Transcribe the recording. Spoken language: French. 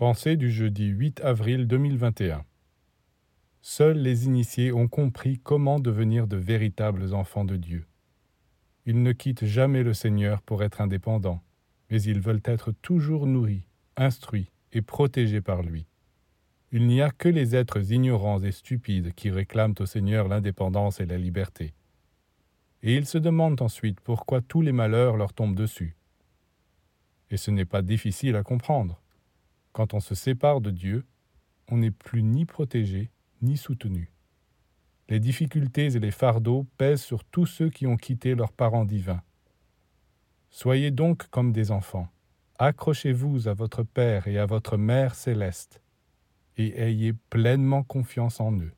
Pensée du jeudi 8 avril 2021. Seuls les initiés ont compris comment devenir de véritables enfants de Dieu. Ils ne quittent jamais le Seigneur pour être indépendants, mais ils veulent être toujours nourris, instruits et protégés par lui. Il n'y a que les êtres ignorants et stupides qui réclament au Seigneur l'indépendance et la liberté. Et ils se demandent ensuite pourquoi tous les malheurs leur tombent dessus. Et ce n'est pas difficile à comprendre. Quand on se sépare de Dieu, on n'est plus ni protégé ni soutenu. Les difficultés et les fardeaux pèsent sur tous ceux qui ont quitté leurs parents divins. Soyez donc comme des enfants. Accrochez-vous à votre Père et à votre Mère céleste, et ayez pleinement confiance en eux.